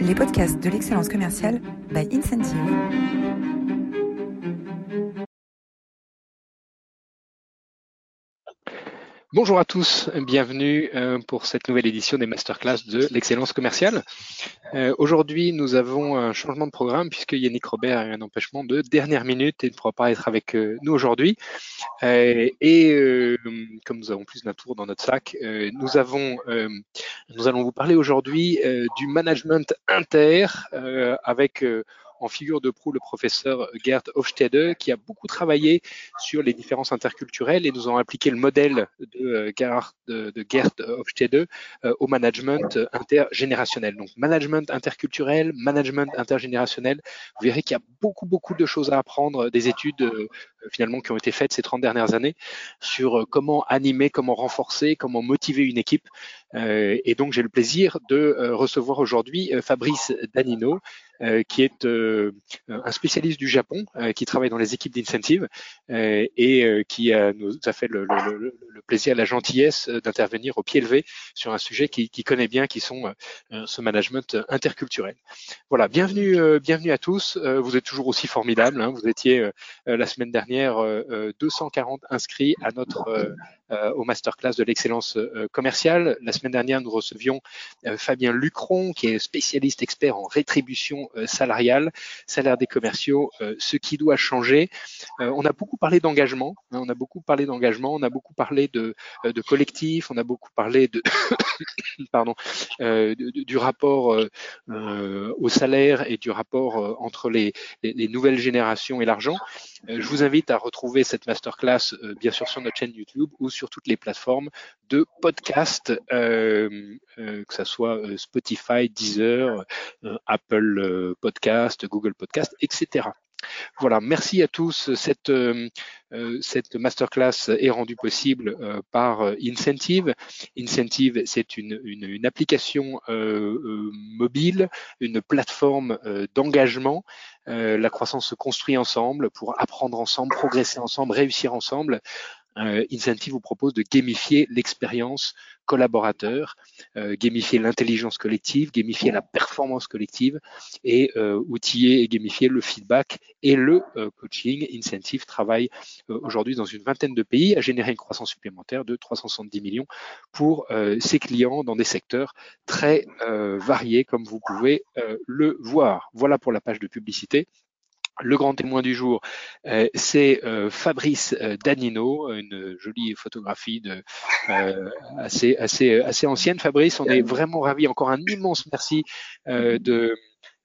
les podcasts de l'excellence commerciale by Incentive. Bonjour à tous, bienvenue euh, pour cette nouvelle édition des masterclass de l'excellence commerciale. Euh, aujourd'hui, nous avons un changement de programme puisque Yannick Robert a un empêchement de dernière minute et ne pourra pas être avec euh, nous aujourd'hui. et comme nous avons plus d'un tour dans notre sac, nous nous allons vous parler aujourd'hui du management inter avec en figure de proue le professeur Gerd Hofstede, qui a beaucoup travaillé sur les différences interculturelles et nous ont appliqué le modèle de, euh, Gerd, de, Hofstede euh, au management intergénérationnel. Donc, management interculturel, management intergénérationnel. Vous verrez qu'il y a beaucoup, beaucoup de choses à apprendre des études euh, finalement qui ont été faites ces 30 dernières années sur comment animer, comment renforcer, comment motiver une équipe. et donc, j'ai le plaisir de recevoir aujourd'hui Fabrice Danino, euh, qui est euh, un spécialiste du Japon, euh, qui travaille dans les équipes d'incentive et qui nous a fait le, plaisir, la gentillesse d'intervenir au pied levé sur un sujet qu'il qui connaît bien, qui sont ce management interculturel. Voilà, bienvenue, bienvenue à tous. vous êtes toujours aussi formidables. Hein. Vous étiez la semaine dernière 240 inscrits à notre euh, au masterclass de l'excellence euh, commerciale. La semaine dernière, nous recevions euh, Fabien Lucron, qui est spécialiste expert en rétribution salariale, salaire des commerciaux, ce qui doit changer. on a beaucoup parlé d'engagement, hein, on a beaucoup parlé d'engagement, on a beaucoup parlé de, de collectif, on a beaucoup parlé de pardon, du rapport au salaire et du rapport entre les, les, nouvelles générations et l'argent. je vous invite à retrouver cette masterclass bien sûr sur notre chaîne YouTube ou sur sur toutes les plateformes de podcast, euh, euh, que ce soit euh, Spotify, Deezer, Apple Podcast, Google Podcast, etc. Voilà, merci à tous. Cette, cette masterclass est rendue possible par Incentive. Incentive, c'est une, une, une, application mobile, une plateforme d'engagement. la croissance se construit ensemble pour apprendre ensemble, progresser ensemble, réussir ensemble euh, Incentive vous propose de gamifier l'expérience collaborateur, euh, gamifier l'intelligence collective, gamifier la performance collective et euh, outiller et gamifier le feedback et le coaching. Incentive travaille aujourd'hui dans une vingtaine de pays à générer une croissance supplémentaire de 370 millions pour ses clients dans des secteurs très variés comme vous pouvez le voir. Voilà pour la page de publicité. Le grand témoin du jour, euh, c'est euh, Fabrice euh, Danino, une jolie photographie de, assez, assez, assez ancienne. Fabrice, on est vraiment ravis. Encore un immense merci de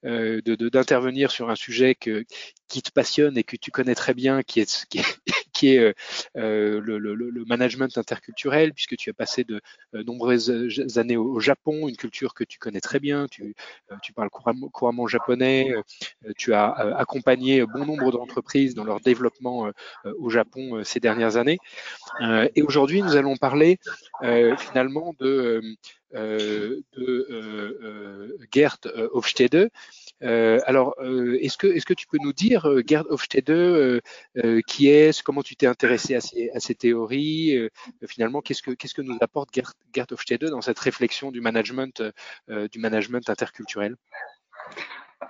d'intervenir sur un sujet que, qui te passionne et que tu connais très bien, qui est, qui est, est euh, euh, le, le, management interculturel, puisque tu as passé de euh, nombreuses années au, Japon, une culture que tu connais très bien, tu, parles couramment japonais, tu as accompagné bon nombre d'entreprises dans leur développement au Japon ces dernières années. et aujourd'hui, nous allons parler finalement de, de Gert Hofstede, euh, alors, euh, est-ce que, est-ce que tu peux nous dire, euh, Gerd Hofstede, euh, qui est, comment tu t'es intéressé à ces, à ces théories Finalement, qu'est-ce que, nous apporte Gerd, Gerd Hofstede dans cette réflexion du management, du management interculturel?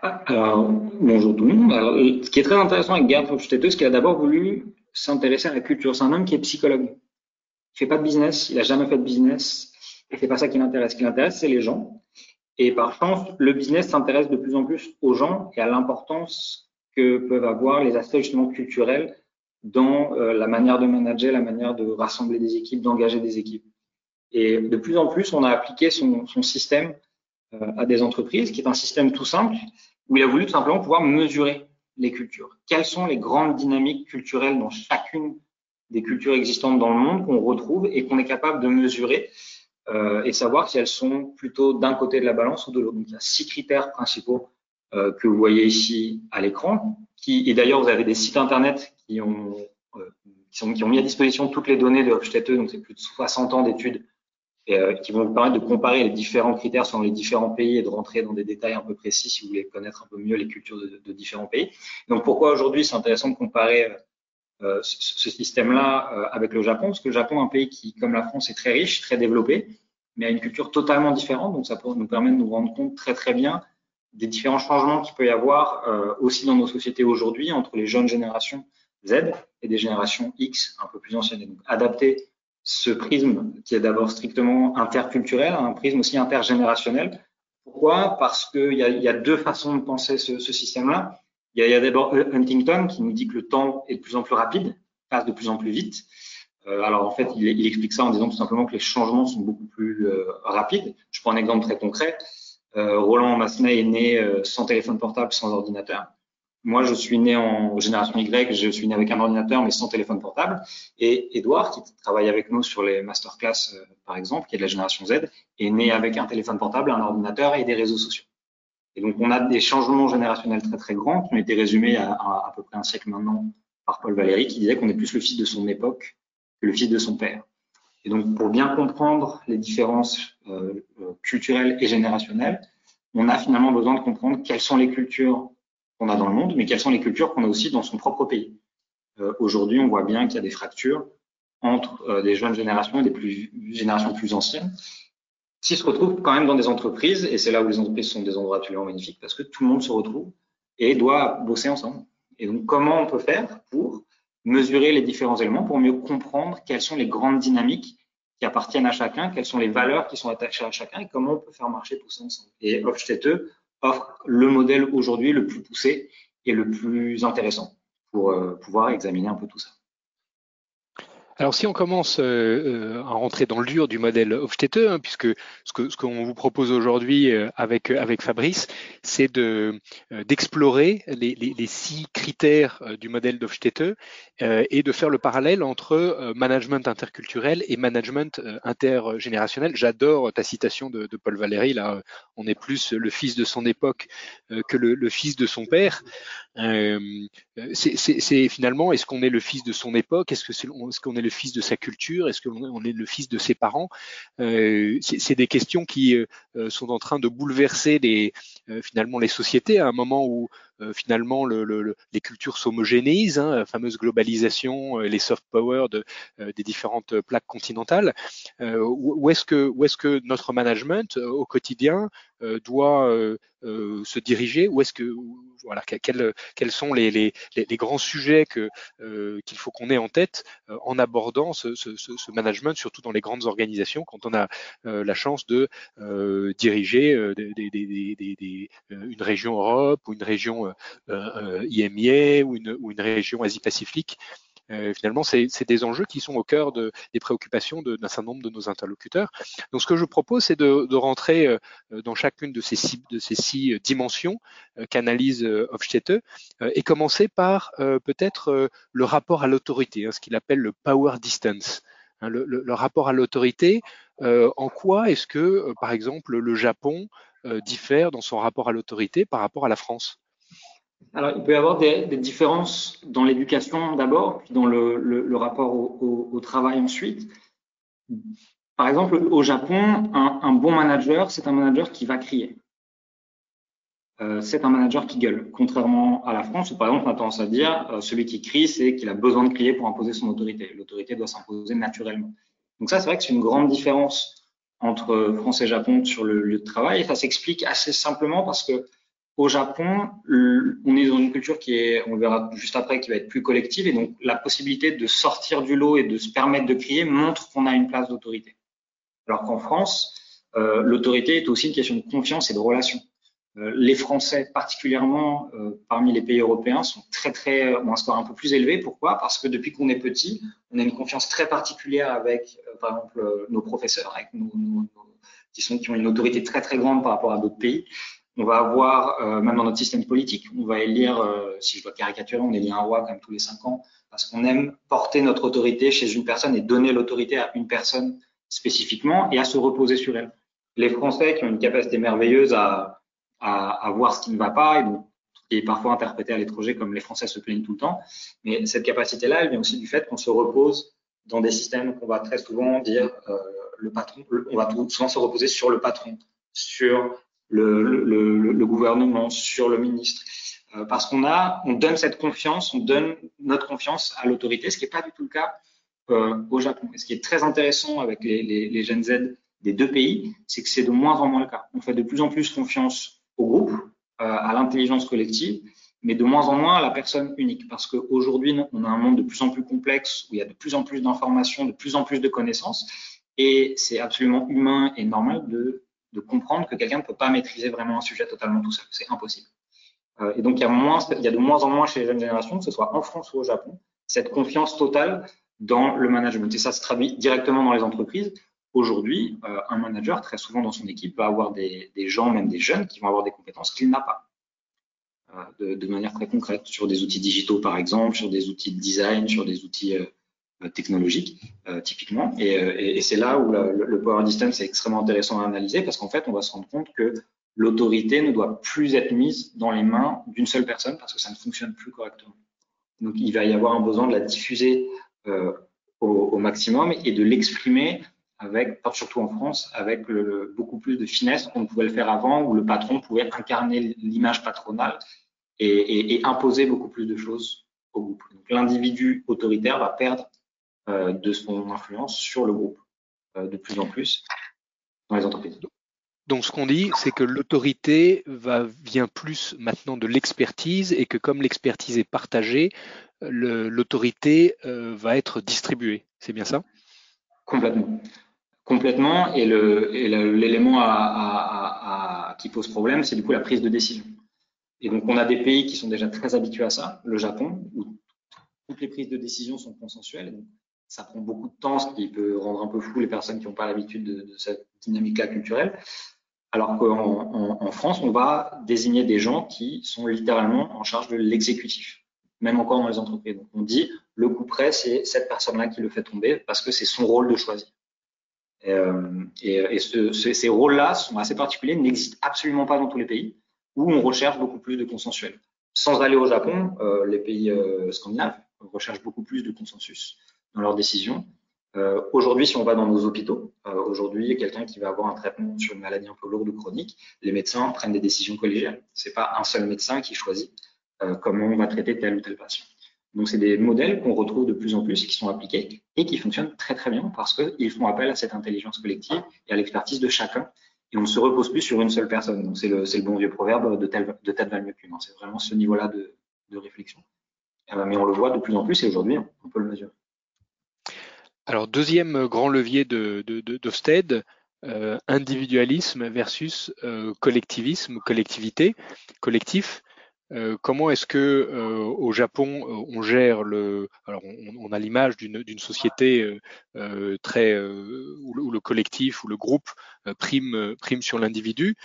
Alors, bonjour tout le monde. Alors, ce qui est très intéressant avec Gerd Hofstede, c'est qu'il a d'abord voulu s'intéresser à la culture. C'est un homme qui est psychologue. Il fait pas de business, il a jamais fait de business, et c'est pas ça qui l'intéresse. Ce qui l'intéresse, c'est les gens. Et par chance, le business s'intéresse de plus en plus aux gens et à l'importance que peuvent avoir les aspects justement culturels dans euh, la manière de manager, la manière de rassembler des équipes, d'engager des équipes. Et de plus en plus, on a appliqué son, système euh, à des entreprises, qui est un système tout simple, où il a voulu tout simplement pouvoir mesurer les cultures. Quelles sont les grandes dynamiques culturelles dans chacune des cultures existantes dans le monde qu'on retrouve et qu'on est capable de mesurer et savoir si elles sont plutôt d'un côté de la balance ou de l'autre. il y a six critères principaux euh, que vous voyez ici à l'écran. Qui, et d'ailleurs, vous avez des sites internet qui ont, euh, qui, ont mis à disposition toutes les données de Hofstede, donc c'est plus de 60 ans d'études, euh, qui vont vous permettre de comparer les différents critères selon les différents pays et de rentrer dans des détails un peu précis si vous voulez connaître un peu mieux les cultures de, de différents pays. Donc pourquoi aujourd'hui c'est intéressant de comparer euh, ce, système-là euh, avec le Japon, parce que le Japon est un pays qui, comme la France, est très riche, très développé, mais a une culture totalement différente. Donc, ça nous permet de nous rendre compte très très bien des différents changements qu'il peut y avoir euh, aussi dans nos sociétés aujourd'hui entre les jeunes générations Z et des générations X un peu plus anciennes. Donc, adapter ce prisme qui est d'abord strictement interculturel un prisme aussi intergénérationnel. Pourquoi? Parce qu'il y, a deux façons de penser ce système-là. Il y a, d'abord Huntington qui nous dit que le temps est de plus en plus rapide, passe de plus en plus vite. Euh, alors en fait, il, explique ça en disant tout simplement que les changements sont beaucoup plus euh, rapides. Je prends un exemple très concret. Euh, Roland Massenet est né sans téléphone portable, sans ordinateur. Moi, je suis né en génération Y, je suis né avec un ordinateur, mais sans téléphone portable. Et Edouard, qui travaille avec nous sur les masterclass, par exemple, qui est de la génération Z, est né avec un téléphone portable, un ordinateur et des réseaux sociaux. Et donc, on a des changements générationnels très, très grands qui ont été résumés à, à, à peu près un siècle maintenant par Paul Valéry, qui disait qu'on est plus le fils de son époque que le fils de son père. Et donc, pour bien comprendre les différences euh, culturelles et générationnelles, on a finalement besoin de comprendre quelles sont les cultures qu'on a dans le monde, mais quelles sont les cultures qu'on a aussi dans son propre pays. Euh, Aujourd'hui, on voit bien qu'il y a des fractures entre euh, des jeunes générations et des plus, générations plus anciennes, qui se retrouvent quand même dans des entreprises, et c'est là où les entreprises sont des endroits absolument magnifiques, parce que tout le monde se retrouve et doit bosser ensemble. Et donc, comment on peut faire pour mesurer les différents éléments, pour mieux comprendre quelles sont les grandes dynamiques qui appartiennent à chacun, quelles sont les valeurs qui sont attachées à chacun et comment on peut faire marcher tout ça ensemble. Et Hofstede offre le modèle aujourd'hui le plus poussé et le plus intéressant pour euh, pouvoir examiner un peu tout ça. Alors si on commence euh, à rentrer dans le dur du modèle Hofstede, hein, puisque ce que ce qu'on vous propose aujourd'hui euh, avec avec Fabrice, c'est de euh, d'explorer les, les, les, six critères du modèle d'Hofstede et de faire le parallèle entre management interculturel et management intergénérationnel. J'adore ta citation de, de, Paul Valéry. Là, on est plus le fils de son époque que le, le fils de son père. c'est finalement, est-ce qu'on est le fils de son époque? Est-ce qu'on est le fils de sa culture? Est-ce qu'on est le fils de ses parents? Euh, C'est des questions qui euh, sont en train de bouleverser les, euh, finalement les sociétés. À un moment où euh, finalement le, le, les cultures s'homogénéisent, hein, la fameuse globalisation, les soft power de, des différentes plaques continentales. où est-ce que, notre management au quotidien doit se diriger? Où est-ce que voilà, quels, sont les, grands sujets qu'il faut qu'on ait en tête en abordant ce, management, surtout dans les grandes organisations, quand on a la chance de diriger une région Europe ou une région IMIA ou une, ou une région Asie-Pacifique. Euh, finalement, c'est des enjeux qui sont au cœur de, des préoccupations d'un certain nombre de nos interlocuteurs. Donc, ce que je propose, c'est de, rentrer euh, dans chacune de ces six, dimensions euh, qu'analyse euh, Hofstede et commencer par peut-être le rapport à l'autorité, hein, ce qu'il appelle le power distance. Hein, le, rapport à l'autorité, en quoi est-ce que, par exemple, le Japon diffère dans son rapport à l'autorité par rapport à la France? Alors, il peut y avoir des, différences dans l'éducation d'abord, puis dans le, rapport au, travail ensuite. Par exemple, au Japon, un, un bon manager, c'est un manager qui va crier. Euh, c'est un manager qui gueule, contrairement à la France où, par exemple, on a tendance à dire euh, celui qui crie, c'est qu'il a besoin de crier pour imposer son autorité. L'autorité doit s'imposer naturellement. Donc ça, c'est vrai que c'est une grande différence entre France et Japon sur le lieu de travail, et ça s'explique assez simplement parce que au Japon, on est dans une culture qui est, on verra juste après, qui va être plus collective, et donc la possibilité de sortir du lot et de se permettre de crier montre qu'on a une place d'autorité. Alors qu'en France, euh, l'autorité est aussi une question de confiance et de relation. Euh, les Français, particulièrement euh, parmi les pays européens, sont très très ont un score un peu plus élevé. Pourquoi? Parce que depuis qu'on est petit, on a une confiance très particulière avec, par exemple, nos professeurs, avec nos, qui sont qui ont une autorité très très grande par rapport à d'autres pays on va avoir, euh, même dans notre système politique, on va élire, euh, si je dois caricaturer, on élit un roi comme tous les cinq ans, parce qu'on aime porter notre autorité chez une personne et donner l'autorité à une personne spécifiquement et à se reposer sur elle. Les Français qui ont une capacité merveilleuse à, à, à voir ce qui ne va pas et donc qui est parfois interprété à l'étranger comme les Français se plaignent tout le temps, mais cette capacité-là, elle vient aussi du fait qu'on se repose dans des systèmes qu'on va très souvent dire euh, le patron, on va souvent se reposer sur le patron, sur le, gouvernement, sur le ministre. Euh, parce qu'on a, on donne cette confiance, on donne notre confiance à l'autorité, ce qui n'est pas du tout le cas euh, au Japon. Et ce qui est très intéressant avec les, les, les Z des deux pays, c'est que c'est de moins en moins le cas. On fait de plus en plus confiance au groupe, à l'intelligence collective, mais de moins en moins à la personne unique. Parce qu'aujourd'hui, on a un monde de plus en plus complexe, où il y a de plus en plus d'informations, de plus en plus de connaissances, et c'est absolument humain et normal de, de comprendre que quelqu'un ne peut pas maîtriser vraiment un sujet totalement tout seul. C'est impossible. Euh, et donc, il y, a moins, de moins en moins chez les jeunes générations, que ce soit en France ou au Japon, cette confiance totale dans le management. Et ça se traduit directement dans les entreprises. Aujourd'hui, euh, un manager, très souvent dans son équipe, va avoir des, gens, même des jeunes, qui vont avoir des compétences qu'il n'a pas. Euh, de, manière très concrète, sur des outils digitaux par exemple, sur des outils de design, sur des outils euh, euh, technologiques typiquement. Et, et, c'est là où le, power distance est extrêmement intéressant à analyser parce qu'en fait, on va se rendre compte que l'autorité ne doit plus être mise dans les mains d'une seule personne parce que ça ne fonctionne plus correctement. Donc, il va y avoir un besoin de la diffuser euh, au, maximum et de l'exprimer avec, surtout en France, avec beaucoup plus de finesse qu'on pouvait le faire avant, où le patron pouvait incarner l'image patronale et, imposer beaucoup plus de choses au groupe. L'individu autoritaire va perdre euh, de son influence sur le groupe euh, de plus en plus dans les entreprises. Donc ce qu'on dit, c'est que l'autorité vient plus maintenant de l'expertise et que comme l'expertise est partagée, l'autorité euh, va être distribuée. C'est bien ça? Complètement. Complètement. Et l'élément qui pose problème, c'est du coup la prise de décision. Et donc on a des pays qui sont déjà très habitués à ça, le Japon, où toutes les prises de décision sont consensuelles. Donc, ça prend beaucoup de temps, ce qui peut rendre un peu fou les personnes qui n'ont pas l'habitude de, cette dynamique-là culturelle. Alors qu'en en, en France, on va désigner des gens qui sont littéralement en charge de l'exécutif, même encore dans les entreprises. On dit le coup près, c'est cette personne-là qui le fait tomber parce que c'est son rôle de choisir. Et, euh, ces rôles-là sont assez particuliers, n'existent absolument pas dans tous les pays, où on recherche beaucoup plus de consensuel. Sans aller au Japon, euh, les pays euh, scandinaves recherchent beaucoup plus de consensus dans leurs décisions. Euh, aujourd'hui, si on va dans nos hôpitaux, euh, aujourd'hui, quelqu'un qui va avoir un traitement sur une maladie un peu lourde ou chronique, les médecins prennent des décisions collégiales. C'est pas un seul médecin qui choisit euh, comment on va traiter tel ou tel patient. Donc, c'est des modèles qu'on retrouve de plus en plus, qui sont appliqués et qui fonctionnent très très bien parce qu'ils font appel à cette intelligence collective et à l'expertise de chacun. Et on ne se repose plus sur une seule personne. Donc, c'est le, bon vieux proverbe de, tel, de tête mieux qu'une. C'est vraiment ce niveau-là de réflexion. mais on le voit de plus en plus et aujourd'hui, on peut le mesurer. Alors, deuxième grand levier de, de, de, d'Ofsted, euh, individualisme versus euh, collectivisme, collectivité, collectif. Euh, comment est-ce que euh, au Japon euh, on gère le alors on, on a l'image d'une, société euh, très où le, où, le, collectif ou le groupe prime prime sur l'individu.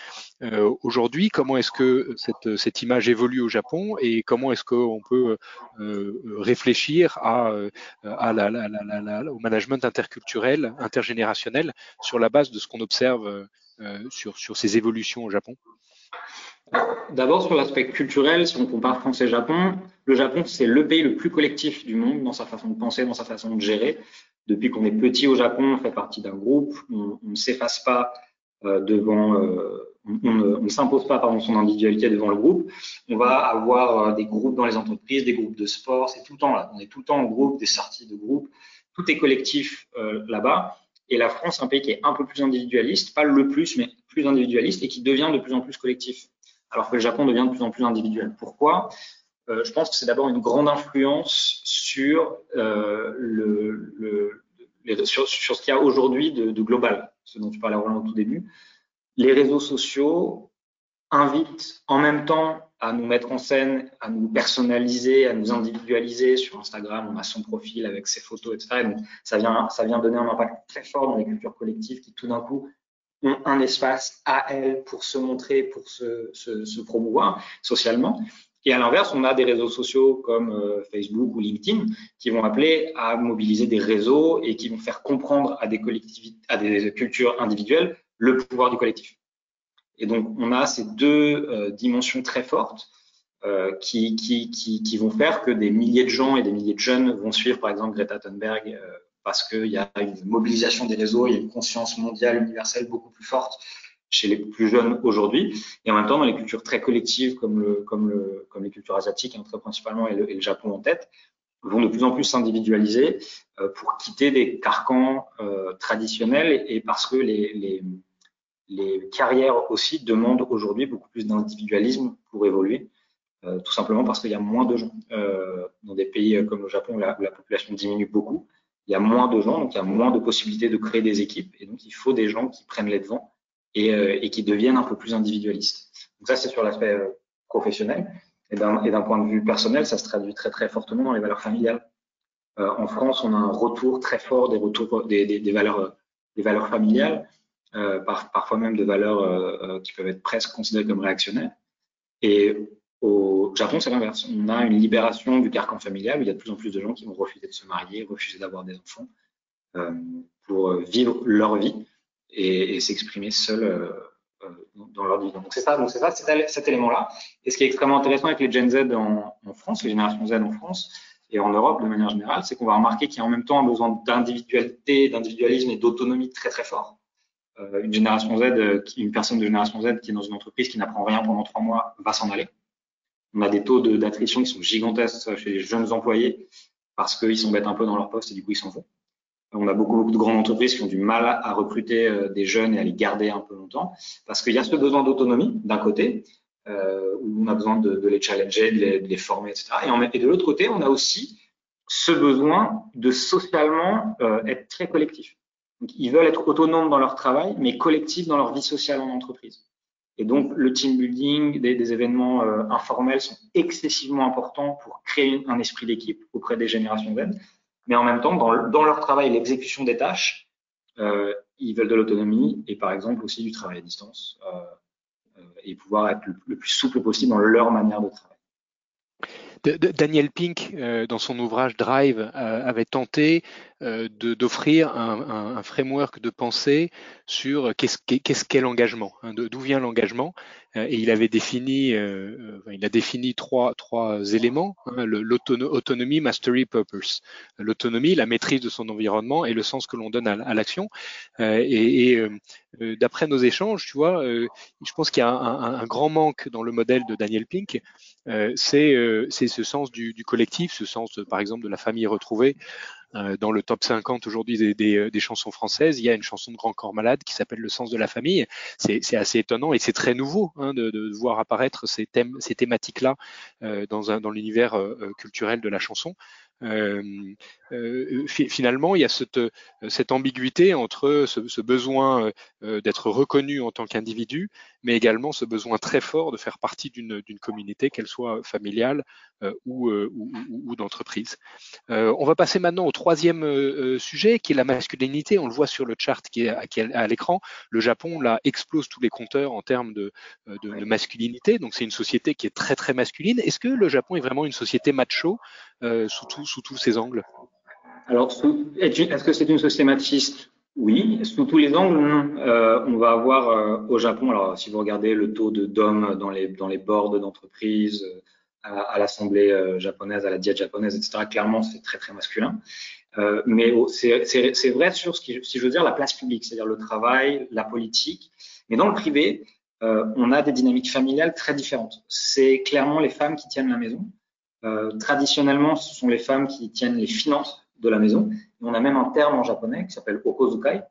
Aujourd'hui comment est-ce que cette, cette image évolue au Japon et comment est-ce qu'on peut réfléchir à, à la, la, la, au management interculturel intergénérationnel sur la base de ce qu'on observe sur sur ces évolutions au Japon? D'abord, sur l'aspect culturel, si on compare France et Japon, le Japon, c'est le pays le plus collectif du monde dans sa façon de penser, dans sa façon de gérer. Depuis qu'on est petit au Japon, on fait partie d'un groupe, on, ne s'efface pas euh, devant, euh, on, ne, s'impose pas pardon, son individualité devant le groupe. On va avoir euh, des groupes dans les entreprises, des groupes de sport, c'est tout le temps là. On est tout le temps en groupe, des sorties de groupe. Tout est collectif là-bas. Et la France, un pays qui est un peu plus individualiste, pas le plus, mais plus individualiste et qui devient de plus en plus collectif alors que le Japon devient de plus en plus individuel. Pourquoi? Euh, Je pense que c'est d'abord une grande influence sur, euh, sur, ce qu'il y a aujourd'hui de, global, ce dont tu parlais Roland au tout début. Les réseaux sociaux invitent en même temps à nous mettre en scène, à nous personnaliser, à nous individualiser. Sur Instagram, on a son profil avec ses photos, etc. ça vient, ça vient donner un impact très fort dans les cultures collectives qui, tout d'un coup, ont un espace à elles pour se montrer, pour se, se, se promouvoir socialement. Et à l'inverse, on a des réseaux sociaux comme euh, Facebook ou LinkedIn qui vont appeler à mobiliser des réseaux et qui vont faire comprendre à des collectivités, à des cultures individuelles le pouvoir du collectif. Et donc, on a ces deux euh, dimensions très fortes euh, qui, qui, qui, qui, vont faire que des milliers de gens et des milliers de jeunes vont suivre, par exemple, Greta Thunberg euh, parce qu'il y a une mobilisation des réseaux, il y a une conscience mondiale universelle beaucoup plus forte chez les plus jeunes aujourd'hui, et en même temps dans les cultures très collectives comme, le, comme, le, comme les cultures asiatiques, hein, principalement, et le, Japon en tête, vont de plus en plus s'individualiser euh, pour quitter des carcans euh, traditionnels et, parce que les, carrières aussi demandent aujourd'hui beaucoup plus d'individualisme pour évoluer, tout simplement parce qu'il y a moins de gens. dans des pays comme le Japon, la, la population diminue beaucoup, il y a moins de gens, donc il y a moins de possibilités de créer des équipes, et donc il faut des gens qui prennent les devants et, et qui deviennent un peu plus individualistes. Donc ça, c'est sur l'aspect professionnel. Et d'un point de vue personnel, ça se traduit très très fortement dans les valeurs familiales. Euh, en France, on a un retour très fort des retours des, valeurs des valeurs familiales, euh, par, parfois même de valeurs euh, qui peuvent être presque considérées comme réactionnaires. Au Japon, c'est l'inverse. On a une libération du carcan familial où il y a de plus en plus de gens qui vont refuser de se marier, refuser d'avoir des enfants euh, pour vivre leur vie et, et s'exprimer seuls euh, dans leur vie. Donc c'est ça, donc c'est ça, cet élément-là. Et ce qui est extrêmement intéressant avec les Gen Z en, en, France, les générations Z en France et en Europe de manière générale, c'est qu'on va remarquer qu'il y a en même temps un besoin d'individualité, d'individualisme et d'autonomie très très fort. Euh, une génération Z, euh, une personne de génération Z qui est dans une entreprise qui n'apprend rien pendant trois mois va s'en aller. On a des taux d'attrition qui sont gigantesques chez les jeunes employés parce qu'ils bêtes un peu dans leur poste et du coup ils s'en vont. On a beaucoup, beaucoup de grandes entreprises qui ont du mal à recruter euh, des jeunes et à les garder un peu longtemps parce qu'il y a ce besoin d'autonomie d'un côté, euh, où on a besoin de, les challenger, de les, former, etc. Et, de l'autre côté, on a aussi ce besoin de socialement euh, être très collectif. Ils veulent être autonomes dans leur travail, mais collectifs dans leur vie sociale en entreprise. Et donc, le team building, des, événements euh, informels sont excessivement importants pour créer un esprit d'équipe auprès des générations Z mais en même temps, dans, leur travail, l'exécution des tâches, euh, ils veulent de l'autonomie et par exemple aussi du travail à distance euh, et pouvoir être le, plus souple possible dans leur manière de travailler. Daniel Pink, dans son ouvrage Drive, avait tenté d'offrir un, un, un, framework de pensée sur qu'est-ce qu'est qu l'engagement, hein, d'où vient l'engagement. et il avait défini, il a défini trois, trois éléments hein, l'autonomie, mastery, purpose. L'autonomie, la maîtrise de son environnement et le sens que l'on donne à, à l'action. et, et d'après nos échanges, tu vois, je pense qu'il y a un, un, grand manque dans le modèle de Daniel Pink. c'est ce sens du, du, collectif, ce sens, par exemple, de la famille retrouvée. Euh, dans le top 50 aujourd'hui des, des, chansons françaises, il y a une chanson de Grand Corps Malade qui s'appelle Le sens de la famille. C'est assez étonnant et c'est très nouveau hein, de, voir apparaître ces thèmes, ces thématiques-là euh, dans, l'univers euh, culturel de la chanson. Euh, euh, finalement, il y a cette, cette ambiguïté entre ce, ce besoin euh, d'être reconnu en tant qu'individu, mais également ce besoin très fort de faire partie d'une communauté, qu'elle soit familiale ou, ou, ou d'entreprise. on va passer maintenant au troisième sujet, qui est la masculinité. On le voit sur le chart qui est, est à l'écran. Le Japon, là, explose tous les compteurs en termes de, de, de masculinité. Donc, c'est une société qui est très, très masculine. Est-ce que le Japon est vraiment une société macho? Sous tout sous tous ces angles Alors, est-ce que c'est une société machiste? Oui. Sous tous les angles, euh, on va avoir euh, au Japon, alors si vous regardez le taux de d'hommes dans les, dans les boards d'entreprise, euh, à, l'Assemblée euh, japonaise, à la diète japonaise, etc., clairement, c'est très, très masculin. Euh, mais c'est vrai sur ce qui, si je veux dire, la place publique, c'est-à-dire le travail, la politique. Mais dans le privé, euh, on a des dynamiques familiales très différentes. C'est clairement les femmes qui tiennent la maison. Euh, traditionnellement, ce sont les femmes qui tiennent les finances de la maison. on a même un terme en japonais qui s'appelle okozukai,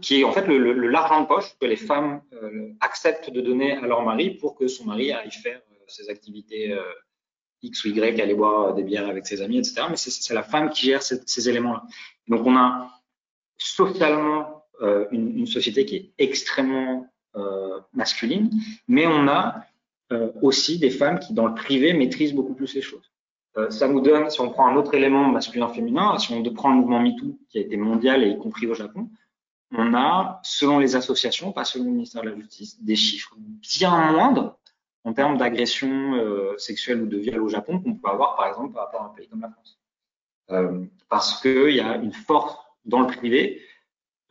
qui est en fait l'argent de poche que les femmes euh, acceptent de donner à leur mari pour que son mari aille faire euh, ses activités X ou Y, aller boire des bières avec ses amis, etc. Mais c'est, la femme qui gère ces, éléments-là. Donc on a socialement une, société qui est extrêmement masculine, mais on a aussi des femmes qui, dans le privé, maîtrisent beaucoup plus les choses. Euh, ça nous donne, si on prend un autre élément masculin-féminin, si on prend le mouvement MeToo, qui a été mondial et y compris au Japon, on a, selon les associations, pas selon le ministère de la Justice, des chiffres bien moindres en termes d'agression euh, sexuelle ou de viol au Japon qu'on peut avoir, par exemple, par rapport à un pays comme la France. Euh, parce qu'il y a une force dans le privé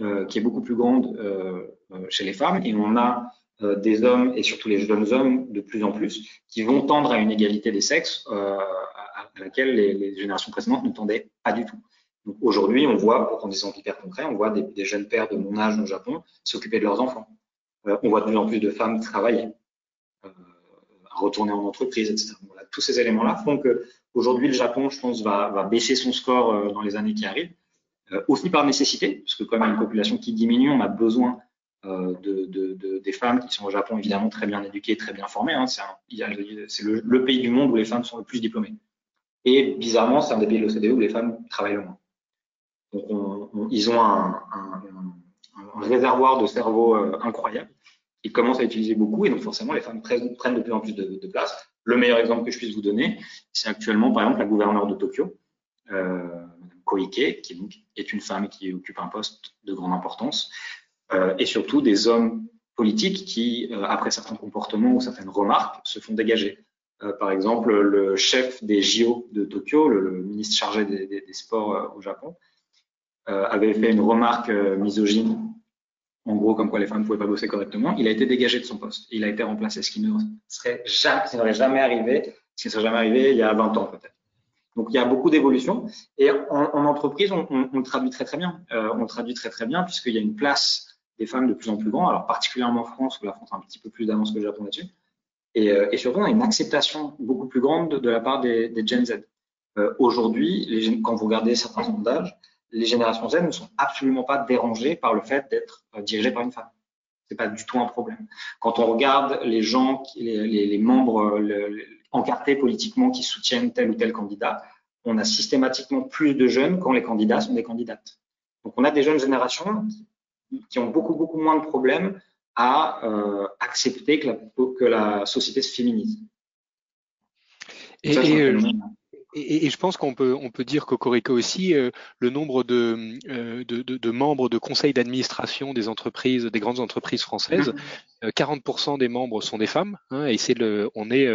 euh, qui est beaucoup plus grande euh, chez les femmes et on a euh, des hommes et surtout les jeunes hommes de plus en plus qui vont tendre à une égalité des sexes euh, à, laquelle les, générations précédentes ne tendaient pas du tout. Aujourd'hui, on voit, pour prendre des hyper concrets, on voit des, jeunes pères de mon âge au Japon s'occuper de leurs enfants. Euh, on voit de plus en plus de femmes travailler, retourner en entreprise, etc. Tous ces éléments-là font que aujourd'hui le Japon, je pense, va, baisser son score dans les années qui arrivent, aussi par nécessité, parce que comme une population qui diminue, on a besoin de, des femmes qui sont au Japon évidemment très bien éduquées, très bien formées. Hein. C'est le, pays du monde où les femmes sont le plus diplômées. Et bizarrement, c'est un des pays de l'OCDE où les femmes travaillent le moins. Donc, on, ils ont un, réservoir de cerveau euh, incroyable. Ils commencent à utiliser beaucoup et donc forcément, les femmes prennent, de plus en plus de, de, place. Le meilleur exemple que je puisse vous donner, c'est actuellement, par exemple, la gouverneure de Tokyo, euh, Koike, qui donc est une femme qui occupe un poste de grande importance, euh, et surtout des hommes politiques qui, euh, après certains comportements ou certaines remarques, se font dégager. Euh, par exemple, le chef des JO de Tokyo, le, ministre chargé des, sports euh, au Japon, euh, avait fait une remarque misogyne, en gros comme quoi les femmes ne pouvaient pas bosser correctement. Il a été dégagé de son poste. Il a été remplacé, ce qui ne serait jamais, n'aurait jamais arrivé, ce qui serait jamais arrivé il y a 20 ans peut-être. Donc il y a beaucoup d'évolutions et en, en, entreprise on, le traduit très très bien. Euh, on le traduit très très bien puisqu'il y a une place des femmes de plus en plus grande, alors particulièrement en France où la France a un petit peu plus d'avance que le Japon là-dessus. Et, euh, surtout, on a une acceptation beaucoup plus grande de, la part des, des, Gen Z. Euh, Aujourd'hui, quand vous regardez certains sondages, les générations Z ne sont absolument pas dérangées par le fait d'être euh, dirigées par une femme. C'est pas du tout un problème. Quand on regarde les gens, les, membres encartés politiquement qui soutiennent tel ou tel candidat, on a systématiquement plus de jeunes quand les candidats sont des candidates. Donc on a des jeunes générations qui ont beaucoup beaucoup moins de problèmes à euh, accepter que la, que la, société se féminise. Et, ça, et, euh, et, et, je pense qu'on peut, on peut dire qu'au aussi, euh, le nombre de, euh, de, de, de, membres de conseils d'administration des entreprises, des grandes entreprises françaises, 40% des membres sont des femmes, hein, et c'est le, on est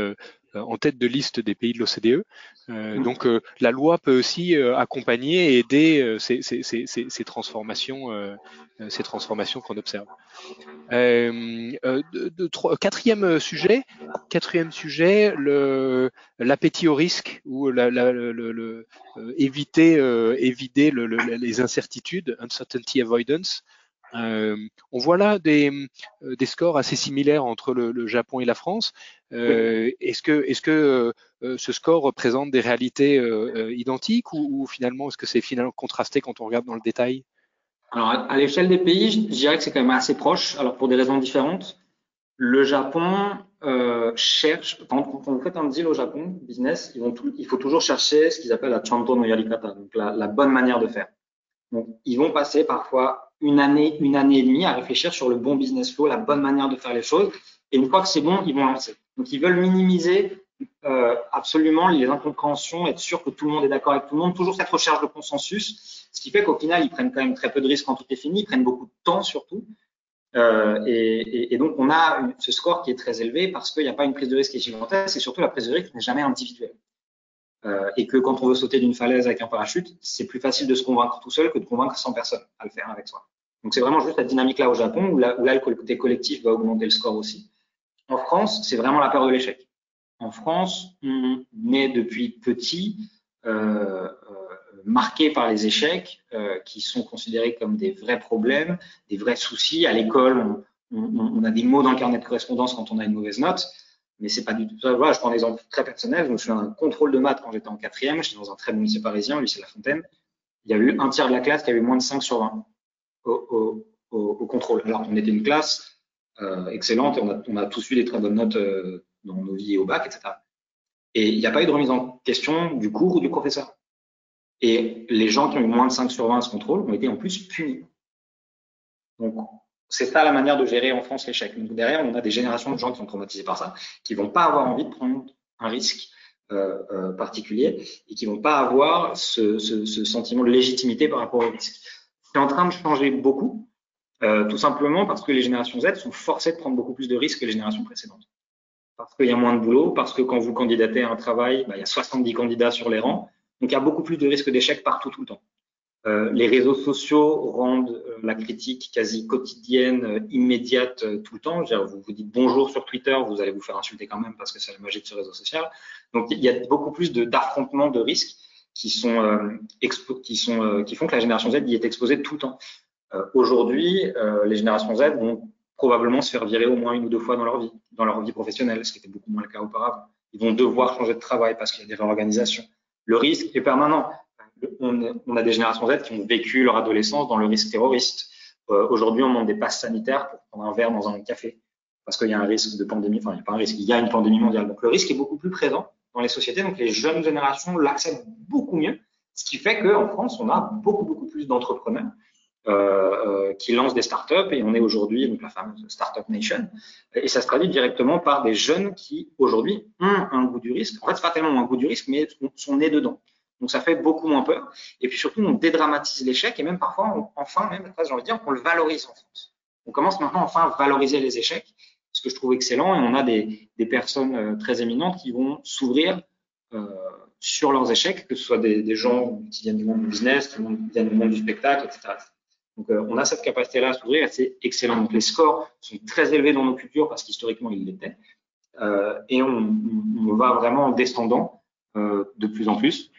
en tête de liste des pays de l'OCDE. Euh, mmh. Donc euh, la loi peut aussi accompagner et aider ces, ces, ces, ces transformations, ces transformations qu'on observe. De, de, trois, quatrième sujet, quatrième sujet, l'appétit au risque ou la, la, le, le, éviter éviter les incertitudes, uncertainty avoidance. Euh, on voit là des, euh, des, scores assez similaires entre le, le Japon et la France. Euh, oui. Est-ce que, est -ce que euh, ce score représente des réalités identiques ou, ou finalement est-ce que c'est finalement contrasté quand on regarde dans le détail? Alors à, l'échelle des pays, je dirais que c'est quand même assez proche. Alors pour des raisons différentes. Le Japon cherche, quand, quand, vous faites un deal au Japon, business, ils vont tout, il faut toujours chercher ce qu'ils appellent la chanto no yarikata, donc la, la bonne manière de faire. Donc, ils vont passer parfois une année, une année et demie à réfléchir sur le bon business flow, la bonne manière de faire les choses. Et une fois que c'est bon, ils vont lancer. Donc, ils veulent minimiser euh, absolument les incompréhensions, être sûr que tout le monde est d'accord avec tout le monde, toujours cette recherche de consensus, ce qui fait qu'au final, ils prennent quand même très peu de risques quand tout est fini, ils prennent beaucoup de temps surtout. Euh, et, et, et, donc, on a ce score qui est très élevé parce qu'il n'y a pas une prise de risque qui est gigantesque et surtout la prise de risque n'est jamais individuelle. Euh, et que quand on veut sauter d'une falaise avec un parachute, c'est plus facile de se convaincre tout seul que de convaincre 100 personnes à le faire avec soi. Donc c'est vraiment juste la dynamique là au Japon où là, le côté collectif va augmenter le score aussi. En France, c'est vraiment la peur de l'échec. En France, on est depuis petit euh, euh, marqué par les échecs qui sont considérés comme des vrais problèmes, des vrais soucis. À l'école, on, on, on, a des mots dans le carnet de correspondance quand on a une mauvaise note mais c'est pas du tout ça. Voilà, je prends un exemple très personnel. Je me souviens d'un contrôle de maths quand j'étais en quatrième. J'étais dans un très bon lycée parisien, lycée La Fontaine. Il y a eu un tiers de la classe qui avait moins de 5 sur 20 au, au, au, contrôle. Alors qu'on était une classe euh, excellente et on a, on a, tous eu des très bonnes notes euh, dans nos vies et au bac, etc. Et il n'y a pas eu de remise en question du cours ou du professeur. Et les gens qui ont eu moins de 5 sur 20 à ce contrôle ont été en plus punis. Donc, c'est ça la manière de gérer en France l'échec. Donc derrière, on a des générations de gens qui sont traumatisés par ça, qui vont pas avoir envie de prendre un risque euh, euh, particulier et qui vont pas avoir ce, sentiment de légitimité par rapport au risque. C'est en train de changer beaucoup, euh, tout simplement parce que les générations Z sont forcées de prendre beaucoup plus de risques que les générations précédentes. Parce qu'il y a moins de boulot, parce que quand vous candidatez à un travail, bah, il y a 70 candidats sur les rangs, donc il y a beaucoup plus de risques d'échec partout tout le temps. Euh, les réseaux sociaux rendent euh, la critique quasi quotidienne, euh, immédiate tout le temps. Dire, vous vous dites bonjour sur Twitter, vous allez vous faire insulter quand même parce que c'est la magie de ce réseau social. Donc il y a beaucoup plus d'affrontements de, risques qui sont, expo, qui sont qui font que la génération Z y est exposée tout le temps. Aujourd'hui, les générations Z vont probablement se faire virer au moins une ou deux fois dans leur vie, dans leur vie professionnelle, ce qui était beaucoup moins le cas auparavant. Ils vont devoir changer de travail parce qu'il y a des réorganisations. Le risque est permanent on, a des générations Z qui ont vécu leur adolescence dans le risque terroriste, Aujourd'hui, on demande des passes sanitaires pour prendre un verre dans un café parce qu'il y a un risque de pandémie. Enfin, il n'y a pas un risque, il y a une pandémie mondiale. Donc, le risque est beaucoup plus présent dans les sociétés. Donc, les jeunes générations l'acceptent beaucoup mieux, ce qui fait qu'en France, on a beaucoup, beaucoup plus d'entrepreneurs euh, euh, qui lancent des startups et on est aujourd'hui donc la fameuse Startup Nation et ça se traduit directement par des jeunes qui aujourd'hui ont un goût du risque. En fait, c'est pas tellement un goût du risque, mais sont nés dedans. Donc ça fait beaucoup moins peur. Et puis surtout, on dédramatise l'échec et même parfois, enfin, même j'ai envie de dire, on le valorise en France. On commence maintenant enfin à valoriser les échecs, ce que je trouve excellent. Et on a des, des personnes euh, très éminentes qui vont s'ouvrir euh, sur leurs échecs, que ce soit des, gens qui viennent du monde du business, qui viennent du monde du spectacle, etc. Donc, euh, on a cette capacité-là à s'ouvrir c'est excellent. Donc, les scores sont très élevés dans nos cultures parce qu'historiquement, ils l'étaient. Et on, va vraiment en descendant de plus en plus,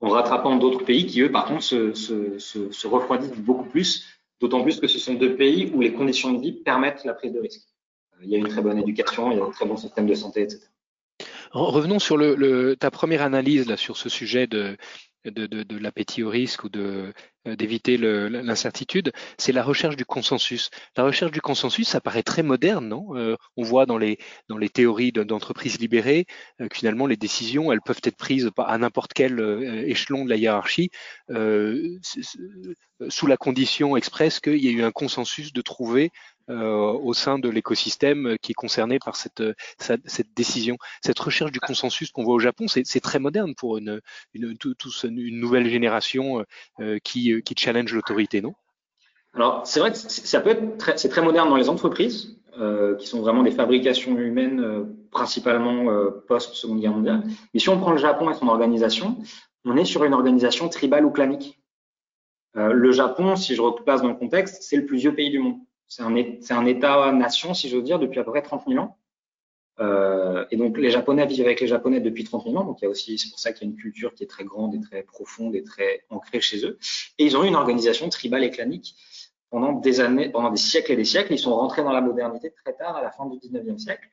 en rattrapant d'autres pays qui, eux, par contre, se, se, se, se refroidissent beaucoup plus, d'autant plus que ce sont deux pays où les conditions de vie permettent la prise de risque. Euh, il y a une très bonne éducation, il y a un très bon système de santé, etc. Revenons sur ta première analyse sur ce sujet de, de, de, l'appétit au risque ou euh, d'éviter l'incertitude, c'est la recherche du consensus. La recherche du consensus, ça paraît très moderne, non? Euh, On voit dans les dans les théories d'entreprises libérées euh, que finalement les décisions, elles peuvent être prises à n'importe quel échelon de la hiérarchie, sous la condition expresse qu'il y ait eu un consensus de trouver au sein de l'écosystème qui est concerné par cette, cette décision. Cette recherche du consensus qu'on voit au Japon, c'est très moderne pour une, nouvelle génération euh, qui, challenge l'autorité, non? Alors, c'est vrai que ça peut être c'est très moderne dans les entreprises, euh, qui sont vraiment des fabrications humaines, euh, principalement euh, post-seconde guerre mondiale. Mais si on prend le Japon et son organisation, on est sur une organisation tribale ou clanique. le Japon, si je replace dans le contexte, c'est le plus vieux pays du monde. C'est un, État-nation, si j'ose dire, depuis à peu près 30 000 ans. Euh, et donc, les Japonais vivent avec les Japonais depuis 30 000 ans. Donc, il y a aussi, c'est pour ça qu'il y a une culture qui est très grande et très profonde et très ancrée chez eux. Et ils ont eu une organisation tribale et clanique pendant des années, pendant des siècles et des siècles. Ils sont rentrés dans la modernité très tard, à la fin du 19e siècle,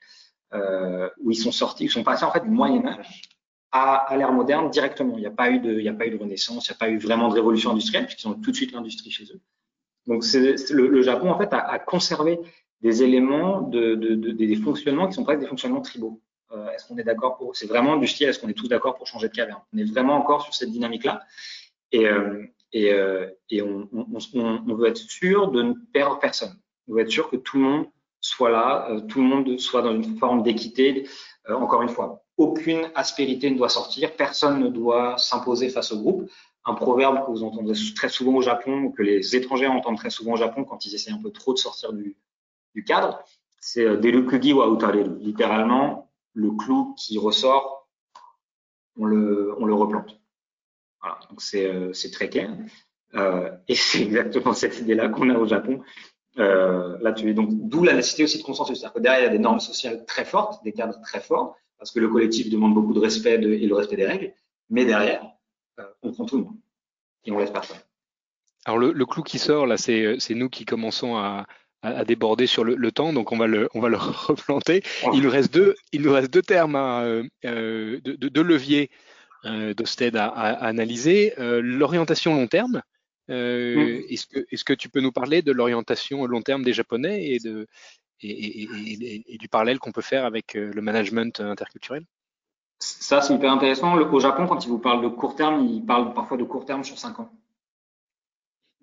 euh, où ils sont sortis, ils sont passés en fait du Moyen Âge à, l'ère moderne directement. Il n'y a pas eu de, il n'y a pas eu de renaissance, il n'y a pas eu vraiment de révolution industrielle puisqu'ils ont tout de suite l'industrie chez eux. Donc c'est, le, Japon en fait a, a conservé des éléments de, de, de, des fonctionnements qui sont presque des fonctionnements tribaux. Euh, est-ce qu'on est d'accord pour C'est vraiment du style. Est-ce qu'on est tous d'accord pour changer de caverne? On est vraiment encore sur cette dynamique-là. Et, euh, et, euh, et on, veut être sûr de ne perdre personne. On veut être sûr que tout le monde soit là, tout le monde soit dans une forme d'équité. Encore une fois, aucune aspérité ne doit sortir, personne ne doit s'imposer face au groupe un proverbe que vous entendez très souvent au Japon, que les étrangers entendent très souvent au Japon quand ils essaient un peu trop de sortir du, cadre, c'est euh, Derukugi wa utareru. Littéralement, le clou qui ressort, on le, replante. Voilà, donc c'est euh, très clair. Euh, et c'est exactement cette idée-là qu'on a au Japon euh, là-dessus. Donc, d'où la nécessité aussi de consensus. C'est-à-dire que derrière, il y a des normes sociales très fortes, des cadres très forts, parce que le collectif demande beaucoup de respect et le respect des règles. Mais derrière, on prend tout le monde et on laisse personne. Alors le, le clou qui sort là, c'est nous qui commençons à, à, déborder sur le, le, temps, donc on va le, on va le replanter. Il nous reste deux, il nous reste deux termes, à, euh, euh deux, deux leviers euh, d'Osted à, à, analyser. Euh, l'orientation long terme. Euh, mm. Est-ce que, tu peux nous parler de l'orientation long terme des Japonais et de et, et, et, et du parallèle qu'on peut faire avec le management interculturel? Ça, c'est hyper intéressant. Au Japon, quand ils vous parlent de court terme, ils parlent parfois de court terme sur 5 ans.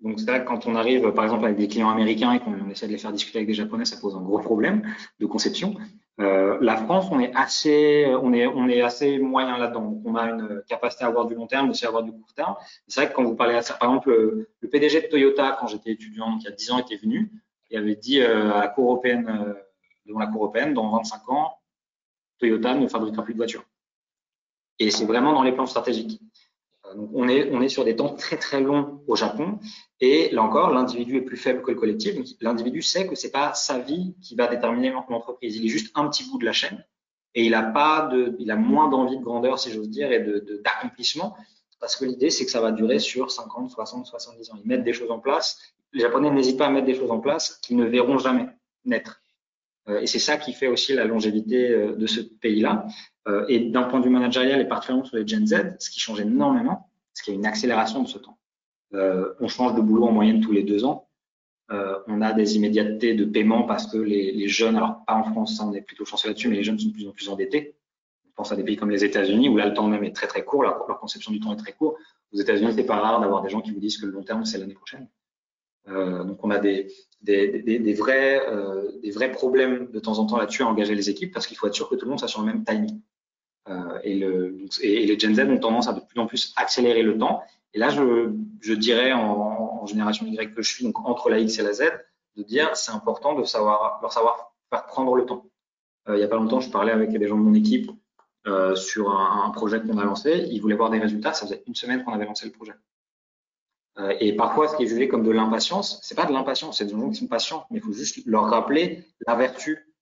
Donc, c'est vrai que quand on arrive, par exemple, avec des clients américains et qu'on essaie de les faire discuter avec des Japonais, ça pose un gros problème de conception. Euh, la France, on est assez, on est, on est assez moyen là-dedans. on a une capacité à avoir du long terme, aussi à avoir du court terme. C'est vrai que quand vous parlez à ça, par exemple, le, PDG de Toyota, quand j'étais étudiant, donc il y a 10 ans, était venu, il avait dit euh, à la Cour européenne, euh, devant la Cour européenne, dans 25 ans, Toyota ne fabriquera plus de voitures. Et c'est vraiment dans les plans stratégiques. Euh, donc on est, on est sur des temps très très longs au Japon. Et là encore, l'individu est plus faible que le collectif. L'individu sait que c'est pas sa vie qui va déterminer l'entreprise. Il est juste un petit bout de la chaîne. Et il a pas de, il a moins d'envie de grandeur, si j'ose dire, et de, d'accomplissement. Parce que l'idée, c'est que ça va durer sur 50, 60, 70 ans. Ils mettent des choses en place. Les Japonais n'hésitent pas à mettre des choses en place qu'ils ne verront jamais naître. Euh, et c'est ça qui fait aussi la longévité euh, de ce pays-là. Euh, et d'un point de vue managérial et particulièrement sur les Gen Z, ce qui change énormément, c'est qu'il y a une accélération de ce temps. on change de boulot en moyenne tous les deux ans. on a des immédiatetés de paiement parce que les, jeunes, alors pas en France, on est plutôt chanceux là-dessus, mais les jeunes sont de plus en plus endettés. On pense à des pays comme les États-Unis où là le temps même est très très court, leur, leur conception du temps est très court. Aux États-Unis, c'est pas rare d'avoir des gens qui vous disent que le long terme c'est l'année prochaine. Euh, donc on a euh, des vrais problèmes de temps en temps là-dessus à engager les équipes parce qu'il faut être sûr que tout le monde soit sur le même timing. Euh, et, le, et, les Gen Z ont tendance à de plus en plus accélérer le temps. Et là, je, dirais en, génération Y que je suis, donc entre la X et la Z, de dire c'est important de savoir leur savoir faire prendre le temps. Il n'y a pas longtemps, je parlais avec des gens de mon équipe sur un, un projet qu'on a lancé. Ils voulaient voir des résultats. Ça faisait une semaine qu'on avait lancé le projet. Euh, et parfois, ce qui est jugé comme de l'impatience, c'est pas de l'impatience, c'est des gens qui sont patients, mais il faut juste leur rappeler la vertu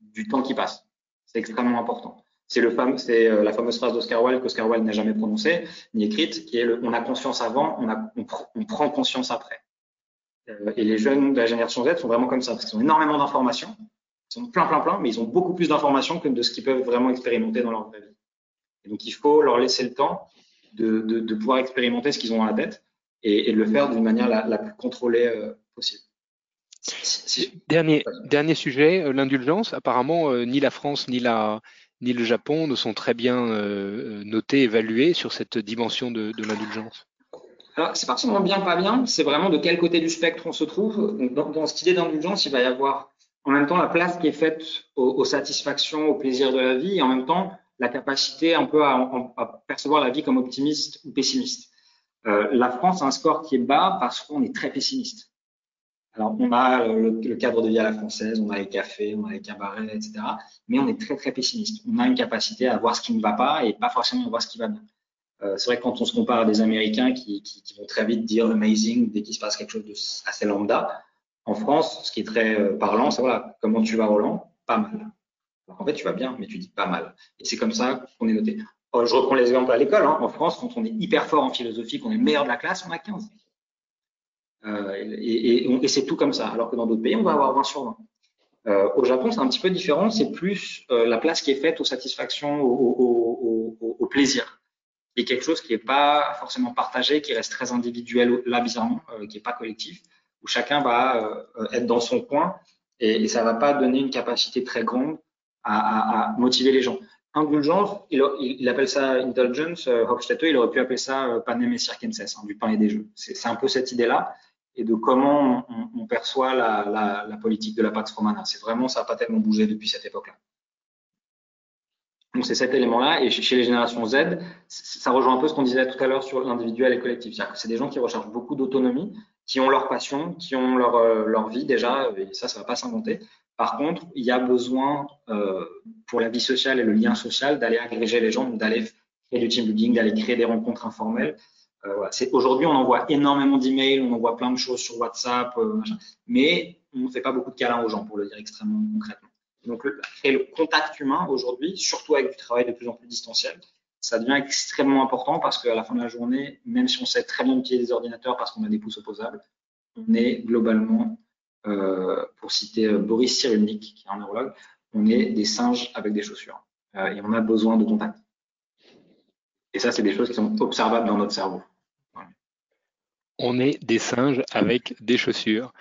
du temps qui passe. C'est extrêmement important. C'est euh, la fameuse phrase d'Oscar Wilde qu'Oscar Wilde n'a jamais prononcée ni écrite, qui est on a conscience avant, on, prend conscience après. Euh, et les jeunes de la génération Z sont vraiment comme ça, parce qu'ils ont énormément d'informations, ils ont plein, plein, plein, mais ils ont beaucoup plus d'informations que de ce qu'ils peuvent vraiment expérimenter dans leur vie. Et donc, il faut leur laisser le temps de, de, pouvoir expérimenter ce qu'ils ont dans la tête et, et le faire d'une manière la, la, plus contrôlée euh, possible. Dernier, dernier sujet, euh, l'indulgence. Apparemment, euh, ni la France ni, la, ni le Japon ne sont très bien euh, notés, évalués sur cette dimension de, de l'indulgence. Alors, c'est pas seulement bien, pas bien, c'est vraiment de quel côté du spectre on se trouve. Dans, dans cette idée d'indulgence, il va y avoir en même temps la place qui est faite aux, aux, satisfactions, aux plaisirs de la vie, et en même temps la capacité un peu à, à percevoir la vie comme optimiste ou pessimiste. Euh, la France a un score qui est bas parce qu'on est très pessimiste. Alors, on a le, le, cadre de vie à la française, on a les cafés, on a les cabarets, etc. Mais on est très, très pessimiste. On a une capacité à voir ce qui ne va pas et pas forcément à voir ce qui va bien. Euh, c'est vrai que quand on se compare à des Américains qui, vont très vite dire amazing dès qu'il se passe quelque chose de assez lambda, en France, ce qui est très euh, parlant, c'est voilà, comment tu vas Roland? Pas mal. En fait, tu vas bien, mais tu dis pas mal. Et c'est comme ça qu'on est noté. Je reprends les exemples à l'école. Hein. En France, quand on est hyper fort en philosophie, qu'on est le meilleur de la classe, on a 15. Euh, et, c'est tout comme ça. Alors que dans d'autres pays, on va avoir 20 sur 20. Euh, au Japon, c'est un petit peu différent. C'est plus euh, la place qui est faite aux satisfactions, au, au, au, au plaisir. Et quelque chose qui n'est pas forcément partagé, qui reste très individuel, là bizarrement, qui n'est pas collectif, où chacun va être dans son coin et, ça va pas donner une capacité très grande à motiver les gens indulgence, il, il, appelle ça indulgence. Euh, il aurait pu appeler ça euh, panem et circenses, hein, du pain et des jeux. C'est un peu cette idée-là et de comment on, perçoit la, politique de la Pax Romana. C'est vraiment, ça n'a pas tellement bougé depuis cette époque-là. Donc c'est cet élément-là. Et chez les générations Z, ça rejoint un peu ce qu'on disait tout à l'heure sur l'individuel et collectif. C'est-à-dire que c'est des gens qui recherchent beaucoup d'autonomie, qui ont leur passion, qui ont leur, euh, leur vie déjà, et ça, ça va pas s'inventer, par contre, il y a besoin euh, pour la vie sociale et le lien social d'aller agréger les gens, d'aller créer du team building, d'aller créer des rencontres informelles. Euh, voilà. Aujourd'hui, on envoie énormément d'emails, on envoie plein de choses sur WhatsApp, euh, mais on ne fait pas beaucoup de câlins aux gens, pour le dire extrêmement concrètement. Donc, le, créer le contact humain aujourd'hui, surtout avec du travail de plus en plus distanciel, ça devient extrêmement important parce qu'à la fin de la journée, même si on sait très bien utiliser des ordinateurs parce qu'on a des pouces opposables, on est globalement pour citer euh, Boris Cyrulnik, qui est un neurologue, on est des singes avec des chaussures euh, et on a besoin de contact. Et ça, c'est des choses qui sont observables dans notre cerveau. On est des singes avec des chaussures.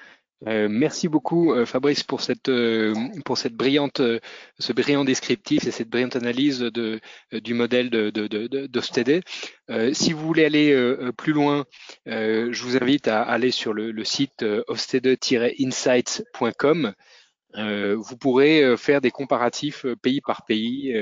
Euh, merci beaucoup euh, Fabrice pour cette euh, pour cette brillante ce brillant descriptif et cette brillante analyse de du modèle de de, de, si vous voulez aller plus loin, je vous invite à aller sur le, le site hofstede-insights.com euh, vous pourrez euh, faire des comparatifs euh, pays par pays.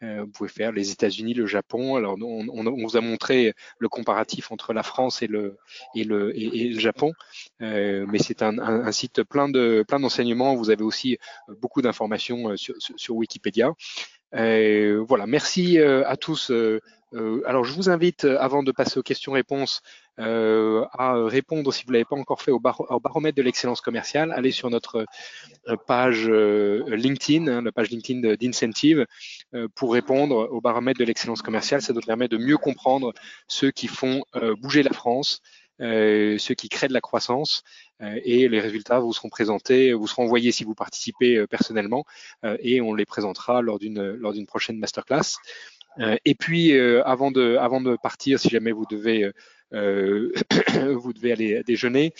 vous pouvez faire les États-Unis, le Japon. Alors on, on, vous a montré le comparatif entre la France et le et le, et, le Japon, mais c'est un, un, site plein de plein d'enseignements. Vous avez aussi beaucoup d'informations sur, sur, Wikipédia. voilà, merci à tous euh, alors, je vous invite, euh, avant de passer aux questions-réponses, euh, à répondre, si vous ne l'avez pas encore fait, au, bar baromètre de l'excellence commerciale. Allez sur notre page LinkedIn, hein, la page LinkedIn d'Incentive, pour répondre au baromètre de l'excellence commerciale. Ça nous permet de mieux comprendre ceux qui font bouger la France, ceux qui créent de la croissance et les résultats vous seront présentés, vous seront envoyés si vous participez personnellement et on les présentera lors d'une lors d'une prochaine masterclass. Euh, et puis, euh, avant, de, avant de partir, si jamais vous devez vous devez aller déjeuner.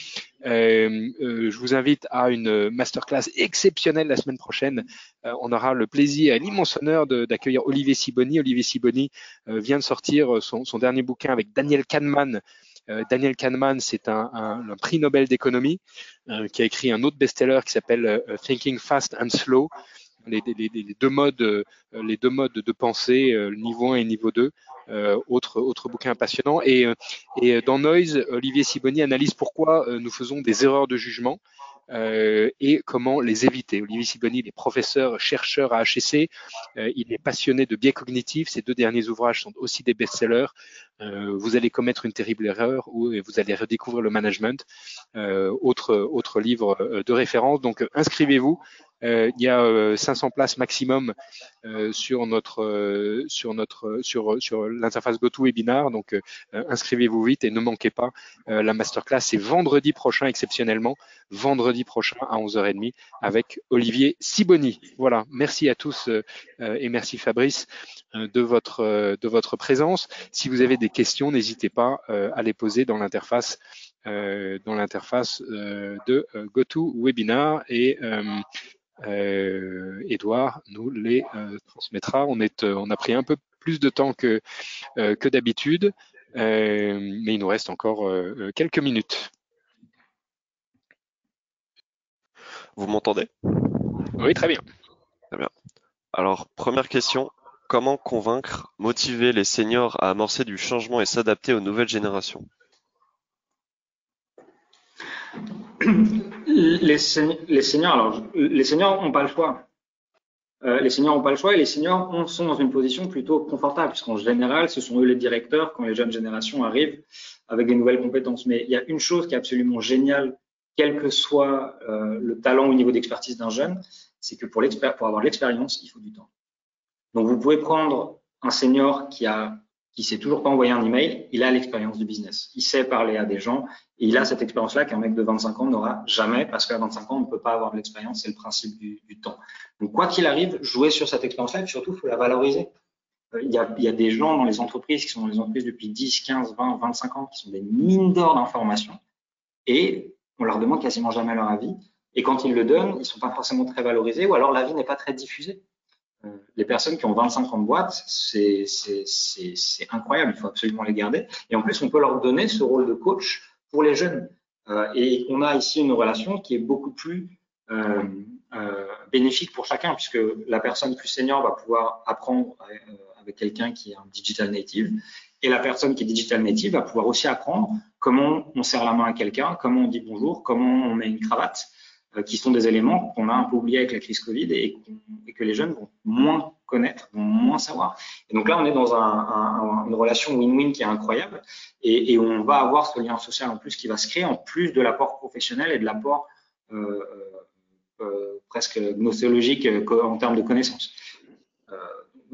je vous invite à une masterclass exceptionnelle la semaine prochaine. on aura le plaisir et l'immense honneur d'accueillir Olivier Siboni. Olivier Siboni vient de sortir son, dernier bouquin avec Daniel Kahneman euh, Daniel Kahneman, c'est un, prix Nobel d'économie euh, qui a écrit un autre best-seller qui s'appelle euh, Thinking Fast and Slow. Les, deux modes, les deux modes de pensée, niveau 1 et niveau 2. autre, autre bouquin passionnant. Et, et dans Noise, Olivier Siboni analyse pourquoi nous faisons des erreurs de jugement euh, et comment les éviter. Olivier Siboni, il est professeur, chercheur à HEC, euh, il est passionné de biais cognitifs. Ces deux derniers ouvrages sont aussi des best-sellers. Euh, vous allez commettre une terrible erreur ou vous allez redécouvrir le management. autre, autre livre de référence. Donc inscrivez-vous. Euh, il y a 500 places maximum sur notre sur notre sur sur l'interface GoToWebinar. Donc inscrivez-vous vite et ne manquez pas la masterclass. C'est vendredi prochain exceptionnellement, vendredi prochain à 11h30 avec Olivier Siboni. Voilà. Merci à tous et merci Fabrice de votre de votre présence. Si vous avez des questions, n'hésitez pas à les poser dans l'interface dans l'interface de GoToWebinar et euh, Edouard nous les euh, transmettra. On, est, euh, on a pris un peu plus de temps que, que d'habitude, mais il nous reste encore quelques minutes. Vous m'entendez? Oui, très bien. Très bien. Alors, première question, comment convaincre, motiver les seniors à amorcer du changement et s'adapter aux nouvelles générations? les, seniors, alors, les seniors n'ont pas le choix. Euh, les seniors n'ont pas le choix et les seniors sont dans une position plutôt confortable, puisqu'en général, ce sont eux les directeurs quand les jeunes générations arrivent avec des nouvelles compétences. Mais il y a une chose qui est absolument géniale, quel que soit euh, le talent au niveau d'expertise d'un jeune, c'est que pour, pour avoir l'expérience, il faut du temps. Donc, vous pouvez prendre un senior qui a qui sait toujours pas envoyer un email, il a l'expérience du business. Il sait parler à des gens et il a cette expérience-là qu'un mec de 25 ans n'aura jamais parce qu'à 25 ans, on ne peut pas avoir de l'expérience, c'est le principe du, temps. Donc, quoi qu'il arrive, jouer sur cette expérience-là et surtout, il faut la valoriser. Euh, il y, a, des gens dans les entreprises qui sont dans les entreprises depuis 10, 15, 20, 25 ans qui sont des mines d'or d'informations et on leur demande quasiment jamais leur avis. Et quand ils le donnent, ils sont pas forcément très valorisés ou alors l'avis n'est pas très diffusé les personnes qui ont 25 ans de boîte, c'est incroyable, il faut absolument les garder. Et en plus, on peut leur donner ce rôle de coach pour les jeunes. Euh, et on a ici une relation qui est beaucoup plus euh, euh, bénéfique pour chacun, puisque la personne plus senior va pouvoir apprendre avec quelqu'un qui est un digital native, et la personne qui est digital native va pouvoir aussi apprendre comment on serre la main à quelqu'un, comment on dit bonjour, comment on met une cravate. Euh, qui sont des éléments qu'on a un peu oubliés avec la crise Covid et, que les jeunes vont moins connaître, vont moins savoir. Et donc là, on est dans une relation win-win qui est incroyable et, on va avoir ce lien social en plus qui va se créer en plus de l'apport professionnel et de l'apport euh, euh, presque gnosologique en termes de connaissances.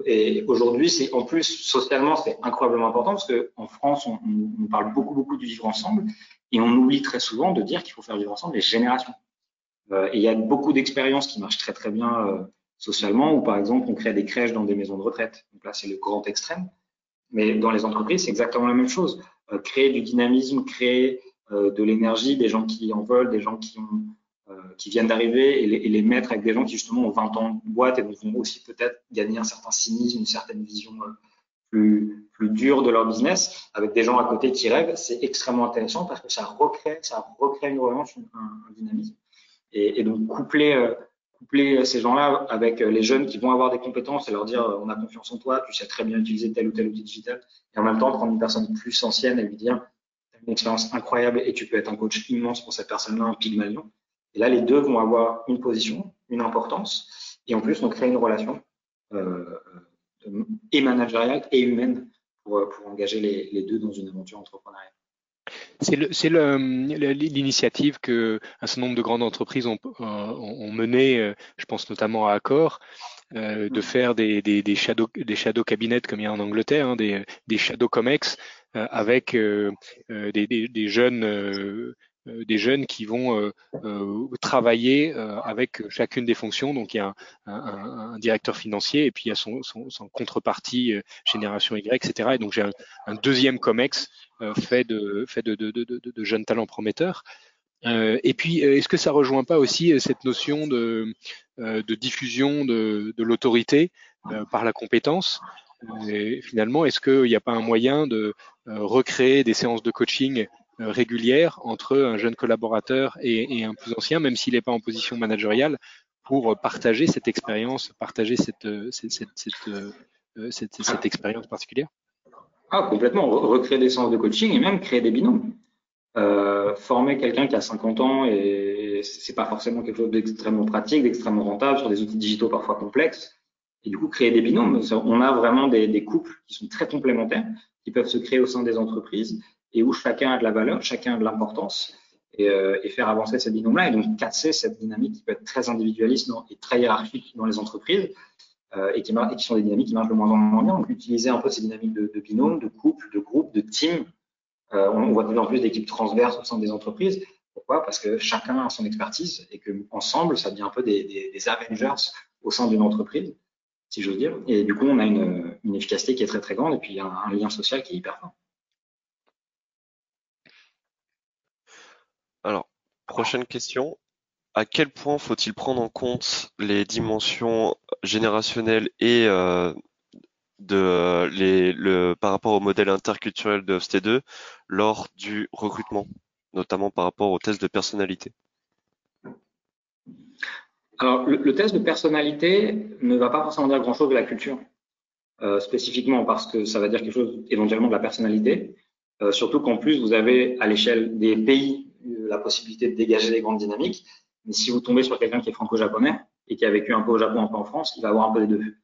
et aujourd'hui, c'est en plus socialement, c'est incroyablement important parce qu'en France, on, parle beaucoup beaucoup du vivre ensemble et on oublie très souvent de dire qu'il faut faire vivre ensemble les générations. Euh, et il y a beaucoup d'expériences qui marchent très très bien euh, socialement, où par exemple on crée des crèches dans des maisons de retraite. Donc là, c'est le grand extrême. Mais dans les entreprises, c'est exactement la même chose. Euh, créer du dynamisme, créer de l'énergie, des gens qui en veulent, des gens qui, viennent d'arriver et, les mettre avec des gens qui justement ont 20 ans de boîte et vont aussi peut-être gagner un certain cynisme, une certaine vision plus, dure de leur business, avec des gens à côté qui rêvent, c'est extrêmement intéressant parce que ça recrée, ça recrée une relation, un, un dynamisme. Et, donc coupler, euh, euh, ces gens-là avec euh, les jeunes qui vont avoir des compétences et leur dire on a confiance en toi, tu sais très bien utiliser tel ou tel outil digital, et en même temps prendre une personne plus ancienne et lui dire tu as une expérience incroyable et tu peux être un coach immense pour cette personne-là, un pygmalion. Et là, les deux vont avoir une position, une importance, et en plus, on crée une relation euh, et managériale et humaine pour, engager les deux dans une aventure entrepreneuriale. C'est l'initiative que un certain nombre de grandes entreprises ont, euh, ont mené, euh, je pense notamment à Accor, euh, de mm. faire des, des, des, shadow, des shadow cabinets comme il y a en Angleterre, hein, des, des shadow comex avec des, des, jeunes des jeunes qui vont travailler avec chacune des fonctions. Donc il y a un, directeur financier et puis il y a son, contrepartie génération Y, etc. Et donc j'ai un, deuxième COMEX fait de, jeunes talents prometteurs. Euh, et puis, euh, est-ce que ça rejoint pas aussi euh, cette notion de, diffusion de, l'autorité par la compétence? Finalement, est-ce qu'il n'y a pas un moyen de recréer des séances de coaching régulières entre un jeune collaborateur et, un plus ancien, même s'il n'est pas en position managériale, pour partager cette expérience, partager cette, cette, cette expérience particulière Ah, complètement. Recréer des séances de coaching et même créer des binômes. Euh, former quelqu'un qui a 50 ans et c'est pas forcément quelque chose d'extrêmement pratique, d'extrêmement rentable sur des outils digitaux parfois complexes. Et du coup, créer des binômes. On a vraiment des, couples qui sont très complémentaires, qui peuvent se créer au sein des entreprises et où chacun a de la valeur, chacun a de l'importance et, euh, faire avancer ces binômes-là. Et donc, casser cette dynamique qui peut être très individualiste et très hiérarchique dans les entreprises euh, et, qui, et qui sont des dynamiques qui marchent de moins en moins bien. Donc, utiliser un peu ces dynamiques de, de binômes, de couples, de groupes, de teams euh, on, voit de plus en plus d'équipes transverses au sein des entreprises. Pourquoi? Parce que chacun a son expertise et que ensemble, ça devient un peu des, Avengers au sein d'une entreprise, si j'ose dire. Et du coup, on a une, efficacité qui est très très grande et puis un, un lien social qui est hyper fort. Alors, prochaine question. À quel point faut-il prendre en compte les dimensions générationnelles et euh, par rapport au modèle interculturel de FST2 lors du recrutement, notamment par rapport au test de personnalité? Alors, le, test de personnalité ne va pas forcément dire grand-chose de la culture, euh, spécifiquement parce que ça va dire quelque chose éventuellement de la personnalité, euh, surtout qu'en plus, vous avez à l'échelle des pays la possibilité de dégager des grandes dynamiques. Mais si vous tombez sur quelqu'un qui est franco-japonais et qui a vécu un peu au Japon, un peu en France, il va avoir un peu des deux.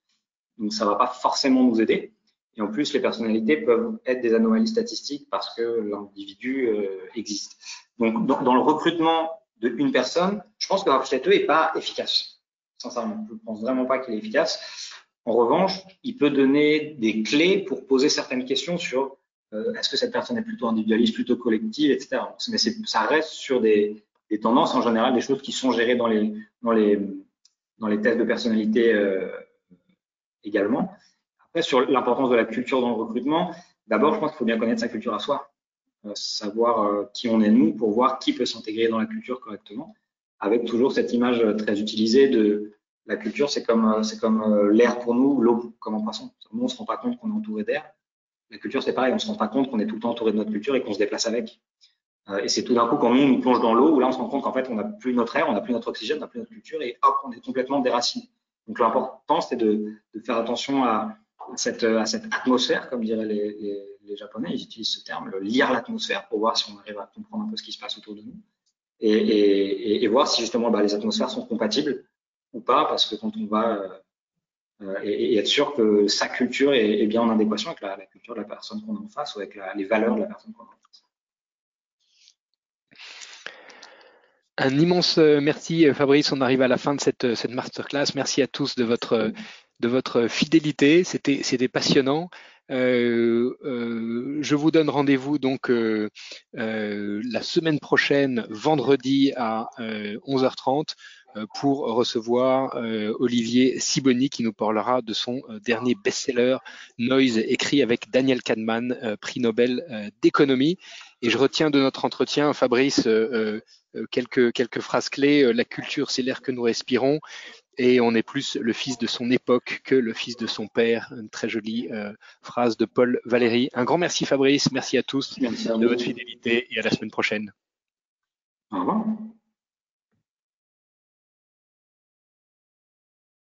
Donc, ça ne va pas forcément nous aider. Et en plus, les personnalités peuvent être des anomalies statistiques parce que l'individu euh, existe. Donc, dans, le recrutement d'une personne, je pense que Rafstetteux n'est pas efficace. Sincèrement, je ne pense vraiment pas qu'il est efficace. En revanche, il peut donner des clés pour poser certaines questions sur euh, est-ce que cette personne est plutôt individualiste, plutôt collective, etc. Mais ça reste sur des, tendances en général, des choses qui sont gérées dans les, tests de personnalité euh, également. Après, sur l'importance de la culture dans le recrutement, d'abord, je pense qu'il faut bien connaître sa culture à soi, euh, savoir qui on est nous pour voir qui peut s'intégrer dans la culture correctement, avec toujours cette image très utilisée de la culture, c'est comme, c'est comme l'air pour nous, l'eau comme en poisson. Nous, on ne se rend pas compte qu'on est entouré d'air. La culture, c'est pareil, on ne se rend pas compte qu'on est tout le temps entouré de notre culture et qu'on se déplace avec. Et c'est tout d'un coup quand nous, on nous plonge dans l'eau, où là, on se rend compte qu'en fait, on n'a plus notre air, on n'a plus notre oxygène, on n'a plus notre culture, et hop, on est complètement déraciné. Donc l'important, c'est de, faire attention à cette, atmosphère, comme diraient les, Japonais, ils utilisent ce terme, lire l'atmosphère pour voir si on arrive à comprendre un peu ce qui se passe autour de nous et, voir si justement bah, les atmosphères sont compatibles ou pas, parce que quand on va euh, et, être sûr que sa culture est, bien en adéquation avec la, culture de la personne qu'on a en face ou avec les valeurs de la personne qu'on a en face. Un immense euh, merci euh, Fabrice, on arrive à la fin de cette, masterclass. Merci à tous de votre, fidélité, c'était passionnant. Je vous donne rendez-vous donc la semaine prochaine, vendredi à 11h30, pour recevoir Olivier Siboni qui nous parlera de son dernier best-seller Noise, écrit avec Daniel Kahneman, prix Nobel d'économie. Et je retiens de notre entretien, Fabrice, euh, quelques, quelques phrases clés. Euh, la culture, c'est l'air que nous respirons. Et on est plus le fils de son époque que le fils de son père. Une très jolie euh, phrase de Paul Valéry. Un grand merci Fabrice, merci à tous de votre fidélité et à la semaine prochaine. Au revoir.